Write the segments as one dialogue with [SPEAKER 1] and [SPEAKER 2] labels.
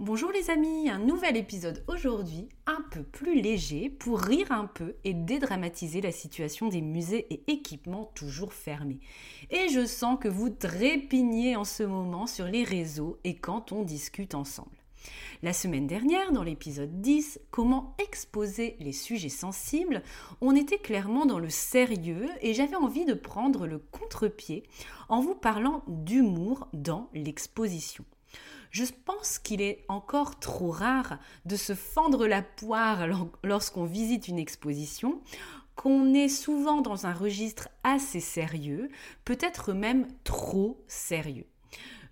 [SPEAKER 1] Bonjour les amis, un nouvel épisode aujourd'hui, un peu plus léger pour rire un peu et dédramatiser la situation des musées et équipements toujours fermés. Et je sens que vous trépignez en ce moment sur les réseaux et quand on discute ensemble. La semaine dernière, dans l'épisode 10, Comment exposer les sujets sensibles, on était clairement dans le sérieux et j'avais envie de prendre le contre-pied en vous parlant d'humour dans l'exposition. Je pense qu'il est encore trop rare de se fendre la poire lorsqu'on visite une exposition, qu'on est souvent dans un registre assez sérieux, peut-être même trop sérieux.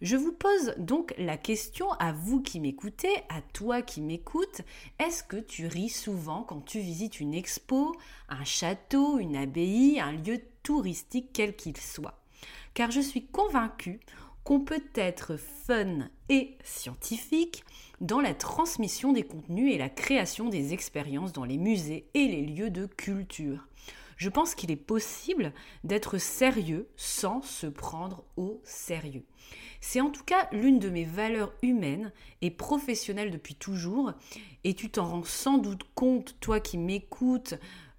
[SPEAKER 1] Je vous pose donc la question à vous qui m'écoutez, à toi qui m'écoutes, est-ce que tu ris souvent quand tu visites une expo, un château, une abbaye, un lieu touristique quel qu'il soit? Car je suis convaincue qu'on peut être fun et scientifique dans la transmission des contenus et la création des expériences dans les musées et les lieux de culture. Je pense qu'il est possible d'être sérieux sans se prendre au sérieux. C'est en tout cas l'une de mes valeurs humaines et professionnelles depuis toujours, et tu t'en rends sans doute compte, toi qui m'écoutes,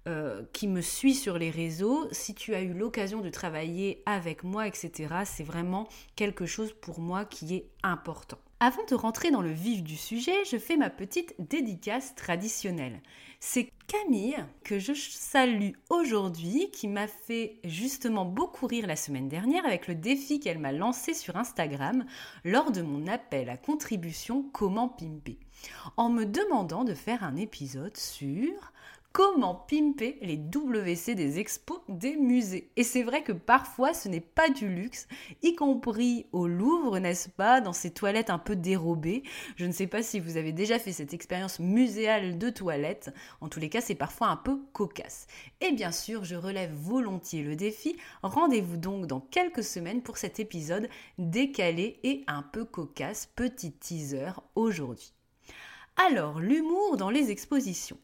[SPEAKER 1] euh, qui me suit sur les réseaux, si tu as eu l'occasion de travailler avec moi, etc., c'est vraiment quelque chose pour moi qui est important. Avant de rentrer dans le vif du sujet, je fais ma petite dédicace traditionnelle. C'est Camille que je salue aujourd'hui qui m'a fait justement beaucoup rire la semaine dernière avec le défi qu'elle m'a lancé sur Instagram lors de mon appel à contribution Comment pimper en me demandant de faire un épisode sur comment pimper les WC des expos des musées. Et c'est vrai que parfois ce n'est pas du luxe, y compris au Louvre, n'est-ce pas, dans ces toilettes un peu dérobées. Je ne sais pas si vous avez déjà fait cette expérience muséale de toilette. En tous les cas, c'est parfois un peu cocasse. Et bien sûr, je relève volontiers le défi. Rendez-vous donc dans quelques semaines pour cet épisode décalé et un peu cocasse, petit teaser aujourd'hui. Alors, l'humour dans les expositions.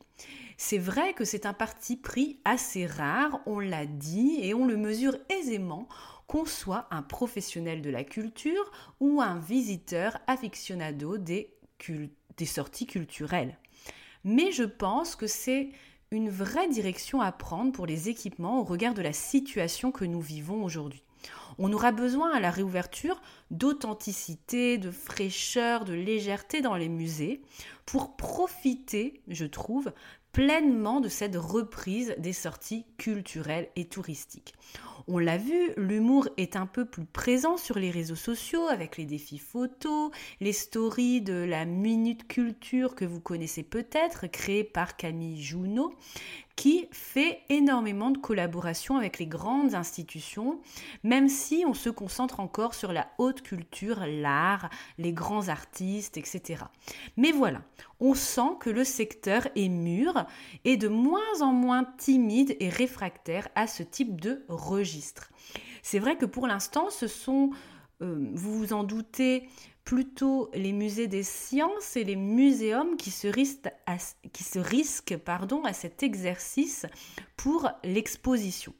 [SPEAKER 1] C'est vrai que c'est un parti pris assez rare, on l'a dit, et on le mesure aisément qu'on soit un professionnel de la culture ou un visiteur aficionado des, des sorties culturelles. Mais je pense que c'est une vraie direction à prendre pour les équipements au regard de la situation que nous vivons aujourd'hui. On aura besoin à la réouverture d'authenticité, de fraîcheur, de légèreté dans les musées pour profiter, je trouve, pleinement de cette reprise des sorties culturelles et touristiques. On l'a vu, l'humour est un peu plus présent sur les réseaux sociaux avec les défis photos, les stories de la Minute Culture que vous connaissez peut-être, créée par Camille Junot, qui fait énormément de collaborations avec les grandes institutions, même si on se concentre encore sur la haute culture, l'art, les grands artistes, etc. Mais voilà, on sent que le secteur est mûr et de moins en moins timide et réfractaire à ce type de registre. C'est vrai que pour l'instant, ce sont, euh, vous vous en doutez, plutôt les musées des sciences et les muséums qui se risquent à, cet exercice pour l'exposition.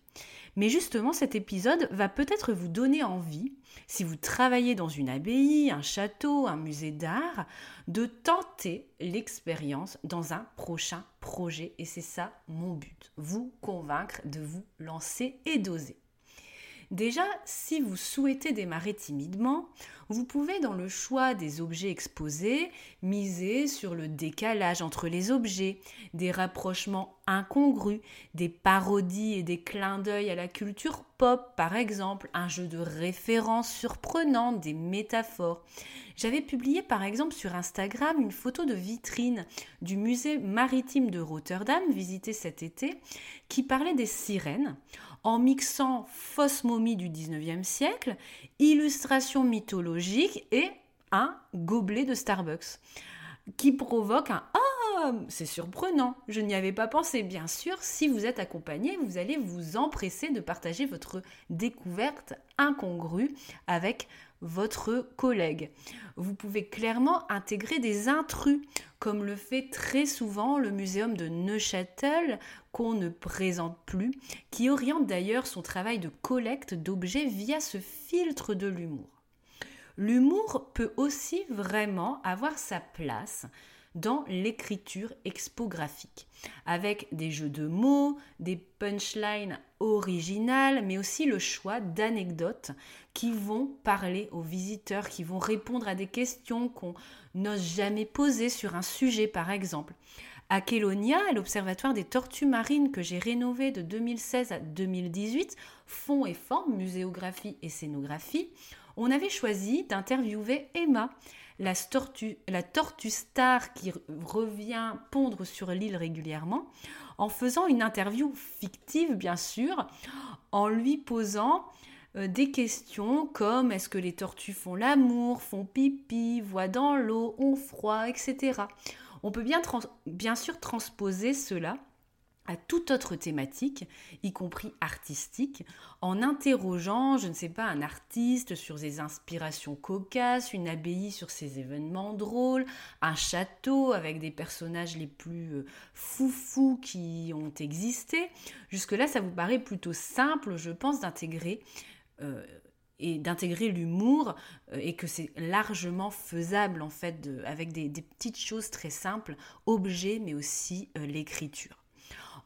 [SPEAKER 1] Mais justement, cet épisode va peut-être vous donner envie, si vous travaillez dans une abbaye, un château, un musée d'art, de tenter l'expérience dans un prochain projet. Et c'est ça mon but, vous convaincre de vous lancer et d'oser. Déjà, si vous souhaitez démarrer timidement, vous pouvez dans le choix des objets exposés miser sur le décalage entre les objets, des rapprochements incongrus, des parodies et des clins d'œil à la culture pop par exemple, un jeu de références surprenant, des métaphores. J'avais publié par exemple sur Instagram une photo de vitrine du musée maritime de Rotterdam visité cet été qui parlait des sirènes en mixant fausse momie du 19e siècle, illustration mythologique et un gobelet de Starbucks qui provoque un Ah, c'est surprenant, je n'y avais pas pensé. Bien sûr, si vous êtes accompagné, vous allez vous empresser de partager votre découverte incongrue avec votre collègue. Vous pouvez clairement intégrer des intrus, comme le fait très souvent le muséum de Neuchâtel, qu'on ne présente plus, qui oriente d'ailleurs son travail de collecte d'objets via ce filtre de l'humour. L'humour peut aussi vraiment avoir sa place dans l'écriture expographique, avec des jeux de mots, des punchlines originales, mais aussi le choix d'anecdotes qui vont parler aux visiteurs, qui vont répondre à des questions qu'on n'ose jamais poser sur un sujet, par exemple. À Kélonia, l'Observatoire des tortues marines que j'ai rénové de 2016 à 2018, fond et forme, muséographie et scénographie, on avait choisi d'interviewer Emma, la tortue, la tortue star qui revient pondre sur l'île régulièrement, en faisant une interview fictive, bien sûr, en lui posant euh, des questions comme est-ce que les tortues font l'amour, font pipi, voient dans l'eau, ont froid, etc. On peut bien, bien sûr transposer cela à toute autre thématique, y compris artistique, en interrogeant, je ne sais pas, un artiste sur ses inspirations cocasses, une abbaye sur ses événements drôles, un château avec des personnages les plus euh, foufous qui ont existé. Jusque-là, ça vous paraît plutôt simple, je pense, d'intégrer euh, et d'intégrer l'humour euh, et que c'est largement faisable en fait avec des, petites choses très simples, objets mais aussi l'écriture.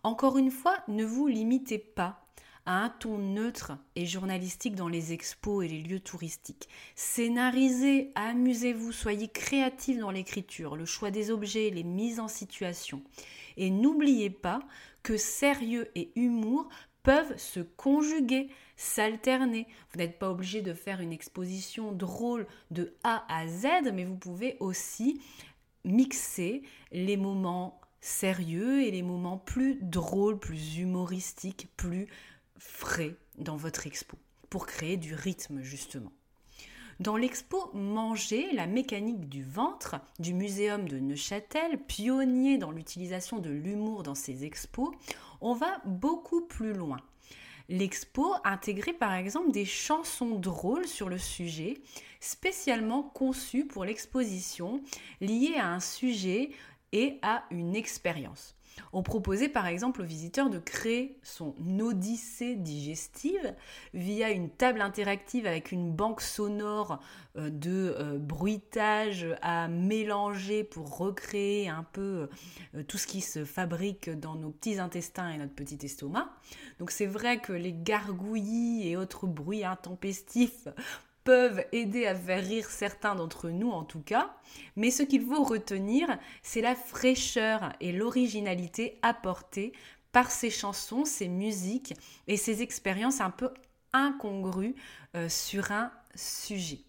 [SPEAKER 1] Encore une fois, ne vous limitez pas à un ton neutre et journalistique dans les expos et les lieux touristiques. Scénarisez, amusez-vous, soyez créatifs dans l'écriture, le choix des objets, les mises en situation. Et n'oubliez pas que sérieux et humour peuvent se conjuguer, s'alterner. Vous n'êtes pas obligé de faire une exposition drôle de A à Z, mais vous pouvez aussi mixer les moments sérieux et les moments plus drôles, plus humoristiques, plus frais dans votre expo, pour créer du rythme justement. Dans l'expo Manger, la mécanique du ventre du Muséum de Neuchâtel, pionnier dans l'utilisation de l'humour dans ses expos, on va beaucoup plus loin. L'expo intégrait par exemple des chansons drôles sur le sujet, spécialement conçues pour l'exposition, liées à un sujet et à une expérience. On proposait par exemple aux visiteurs de créer son odyssée digestive via une table interactive avec une banque sonore euh, de euh, bruitage à mélanger pour recréer un peu euh, tout ce qui se fabrique dans nos petits intestins et notre petit estomac. Donc c'est vrai que les gargouillis et autres bruits intempestifs peuvent aider à faire rire certains d'entre nous en tout cas, mais ce qu'il faut retenir, c'est la fraîcheur et l'originalité apportée par ces chansons, ces musiques et ces expériences un peu incongrues euh, sur un sujet.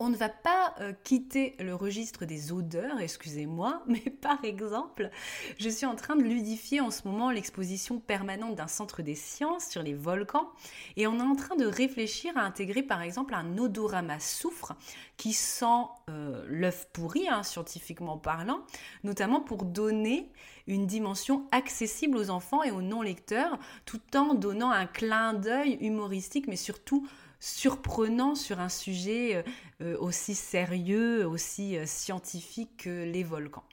[SPEAKER 1] On ne va pas euh, quitter le registre des odeurs, excusez-moi, mais par exemple, je suis en train de ludifier en ce moment l'exposition permanente d'un centre des sciences sur les volcans et on est en train de réfléchir à intégrer par exemple un odorama soufre qui sent euh, l'œuf pourri, hein, scientifiquement parlant, notamment pour donner une dimension accessible aux enfants et aux non-lecteurs tout en donnant un clin d'œil humoristique mais surtout surprenant sur un sujet euh, euh, aussi sérieux, aussi euh, scientifique que les volcans.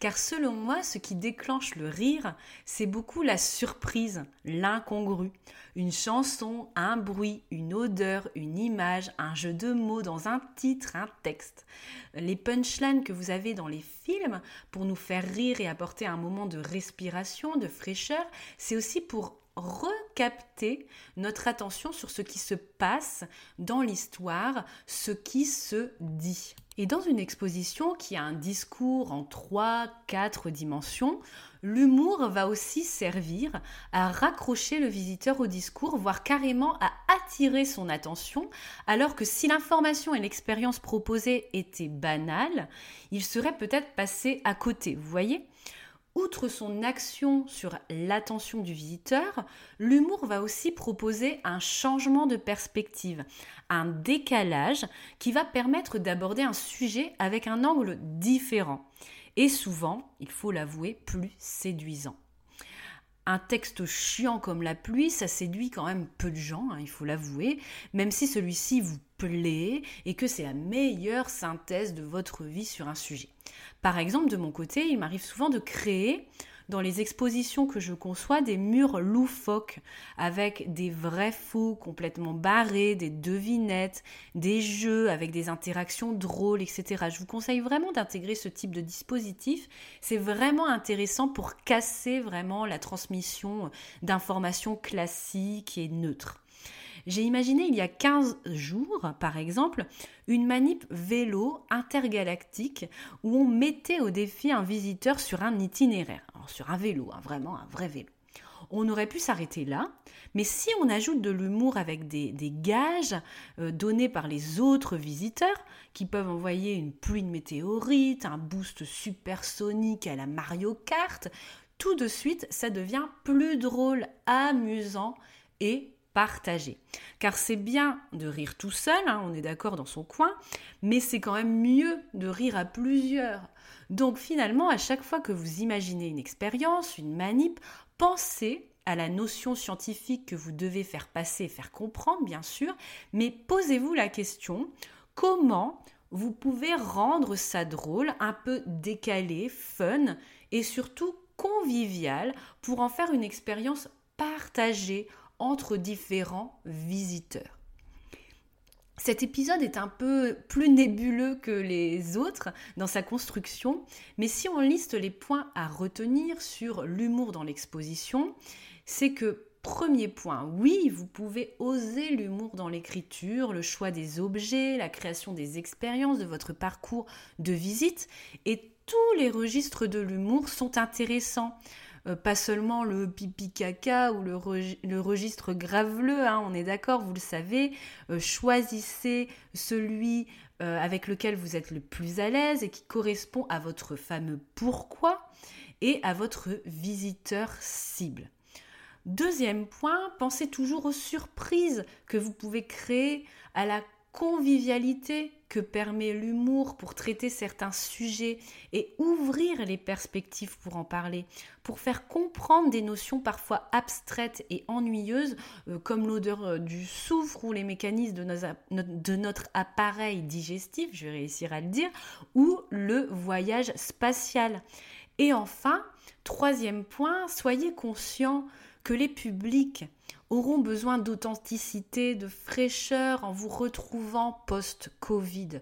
[SPEAKER 1] Car selon moi, ce qui déclenche le rire, c'est beaucoup la surprise, l'incongru. Une chanson, un bruit, une odeur, une image, un jeu de mots dans un titre, un texte. Les punchlines que vous avez dans les films pour nous faire rire et apporter un moment de respiration, de fraîcheur, c'est aussi pour recapter notre attention sur ce qui se passe dans l'histoire, ce qui se dit. Et dans une exposition qui a un discours en 3-4 dimensions, l'humour va aussi servir à raccrocher le visiteur au discours, voire carrément à attirer son attention, alors que si l'information et l'expérience proposée étaient banales, il serait peut-être passé à côté, vous voyez? Outre son action sur l'attention du visiteur, l'humour va aussi proposer un changement de perspective, un décalage qui va permettre d'aborder un sujet avec un angle différent et souvent, il faut l'avouer, plus séduisant. Un texte chiant comme la pluie, ça séduit quand même peu de gens, hein, il faut l'avouer, même si celui-ci vous plaît et que c'est la meilleure synthèse de votre vie sur un sujet. Par exemple, de mon côté, il m'arrive souvent de créer dans les expositions que je conçois des murs loufoques avec des vrais faux complètement barrés, des devinettes, des jeux avec des interactions drôles, etc. Je vous conseille vraiment d'intégrer ce type de dispositif. C'est vraiment intéressant pour casser vraiment la transmission d'informations classiques et neutres. J'ai imaginé il y a 15 jours, par exemple, une manip vélo intergalactique où on mettait au défi un visiteur sur un itinéraire, sur un vélo, hein, vraiment un vrai vélo. On aurait pu s'arrêter là, mais si on ajoute de l'humour avec des, gages euh, donnés par les autres visiteurs, qui peuvent envoyer une pluie de météorites, un boost supersonique à la Mario Kart, tout de suite, ça devient plus drôle, amusant et partager. Car c'est bien de rire tout seul, hein, on est d'accord dans son coin, mais c'est quand même mieux de rire à plusieurs. Donc finalement, à chaque fois que vous imaginez une expérience, une manip, pensez à la notion scientifique que vous devez faire passer, faire comprendre, bien sûr, mais posez-vous la question, comment vous pouvez rendre ça drôle, un peu décalé, fun et surtout convivial pour en faire une expérience partagée entre différents visiteurs. Cet épisode est un peu plus nébuleux que les autres dans sa construction, mais si on liste les points à retenir sur l'humour dans l'exposition, c'est que Premier point, oui, vous pouvez oser l'humour dans l'écriture, le choix des objets, la création des expériences de votre parcours de visite, et tous les registres de l'humour sont intéressants. Euh, pas seulement le pipi caca ou le, registre graveleux, hein, on est d'accord, vous le savez, euh, choisissez celui euh, avec lequel vous êtes le plus à l'aise et qui correspond à votre fameux pourquoi et à votre visiteur cible. Deuxième point, pensez toujours aux surprises que vous pouvez créer, à la convivialité que permet l'humour pour traiter certains sujets et ouvrir les perspectives pour en parler, pour faire comprendre des notions parfois abstraites et ennuyeuses euh, comme l'odeur euh, du soufre ou les mécanismes de, de notre appareil digestif, je vais réussir à le dire, ou le voyage spatial. Et enfin, troisième point, soyez conscient que les publics auront besoin d'authenticité, de fraîcheur en vous retrouvant post-Covid.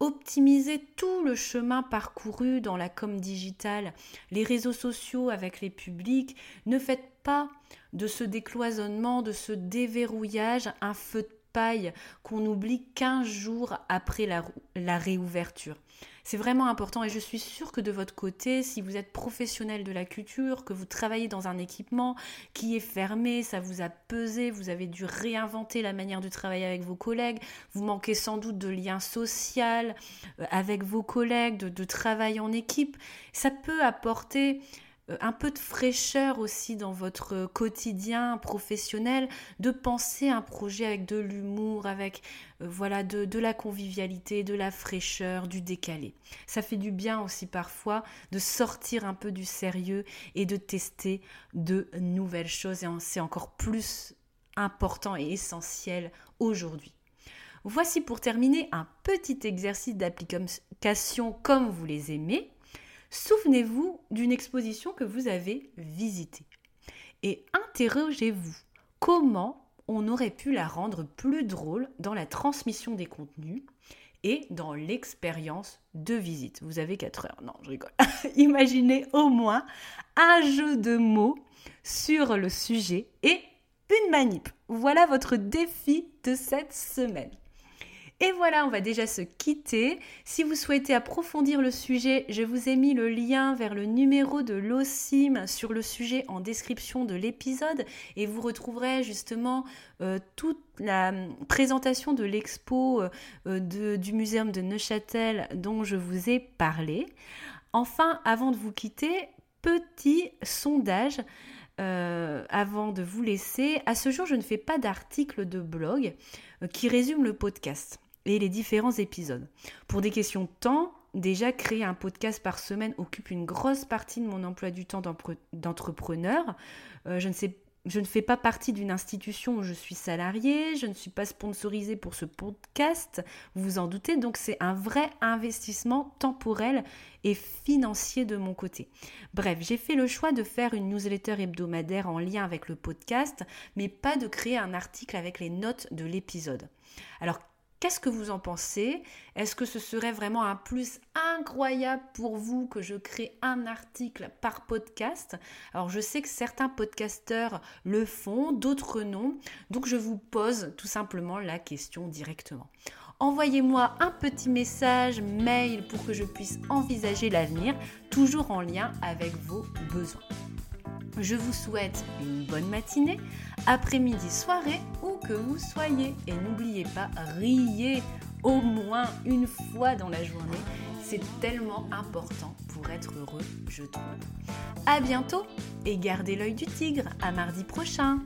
[SPEAKER 1] Optimisez tout le chemin parcouru dans la com digitale, les réseaux sociaux avec les publics. Ne faites pas de ce décloisonnement, de ce déverrouillage un feu de paille qu'on oublie 15 jours après la, la réouverture. C'est vraiment important et je suis sûre que de votre côté, si vous êtes professionnel de la culture, que vous travaillez dans un équipement qui est fermé, ça vous a pesé, vous avez dû réinventer la manière de travailler avec vos collègues, vous manquez sans doute de lien social euh, avec vos collègues, de, travail en équipe, ça peut apporter un peu de fraîcheur aussi dans votre quotidien professionnel, de penser un projet avec de l'humour, avec euh, voilà de, de, la convivialité, de la fraîcheur, du décalé. Ça fait du bien aussi parfois de sortir un peu du sérieux et de tester de nouvelles choses et c'est encore plus important et essentiel aujourd'hui. Voici pour terminer un petit exercice d'application comme vous les aimez. Souvenez-vous d'une exposition que vous avez visitée et interrogez-vous comment on aurait pu la rendre plus drôle dans la transmission des contenus et dans l'expérience de visite? Vous avez 4 heures. Non, je rigole. Imaginez au moins un jeu de mots sur le sujet et une manip. Voilà votre défi de cette semaine. Et voilà, on va déjà se quitter. Si vous souhaitez approfondir le sujet, je vous ai mis le lien vers le numéro de l'OSIM sur le sujet en description de l'épisode et vous retrouverez justement euh, toute la présentation de l'expo euh, du muséum de Neuchâtel dont je vous ai parlé. Enfin, avant de vous quitter, petit sondage. Euh, avant de vous laisser, à ce jour, je ne fais pas d'article de blog qui résume le podcast et les différents épisodes. Pour des questions de temps, déjà créer un podcast par semaine occupe une grosse partie de mon emploi du temps d'entrepreneur. Euh, je ne fais pas partie d'une institution où je suis salariée, je ne suis pas sponsorisée pour ce podcast, vous vous en doutez, donc c'est un vrai investissement temporel et financier de mon côté. Bref, j'ai fait le choix de faire une newsletter hebdomadaire en lien avec le podcast, mais pas de créer un article avec les notes de l'épisode. Alors Qu'est-ce que vous en pensez? Est-ce que ce serait vraiment un plus incroyable pour vous que je crée un article par podcast? Alors je sais que certains podcasteurs le font, d'autres non. Donc je vous pose tout simplement la question directement. Envoyez-moi un petit message, mail pour que je puisse envisager l'avenir, toujours en lien avec vos besoins. Je vous souhaite une bonne matinée, après-midi, soirée, où que vous soyez. Et n'oubliez pas, riez au moins une fois dans la journée. C'est tellement important pour être heureux, je trouve. À bientôt et gardez l'œil du tigre. À mardi prochain.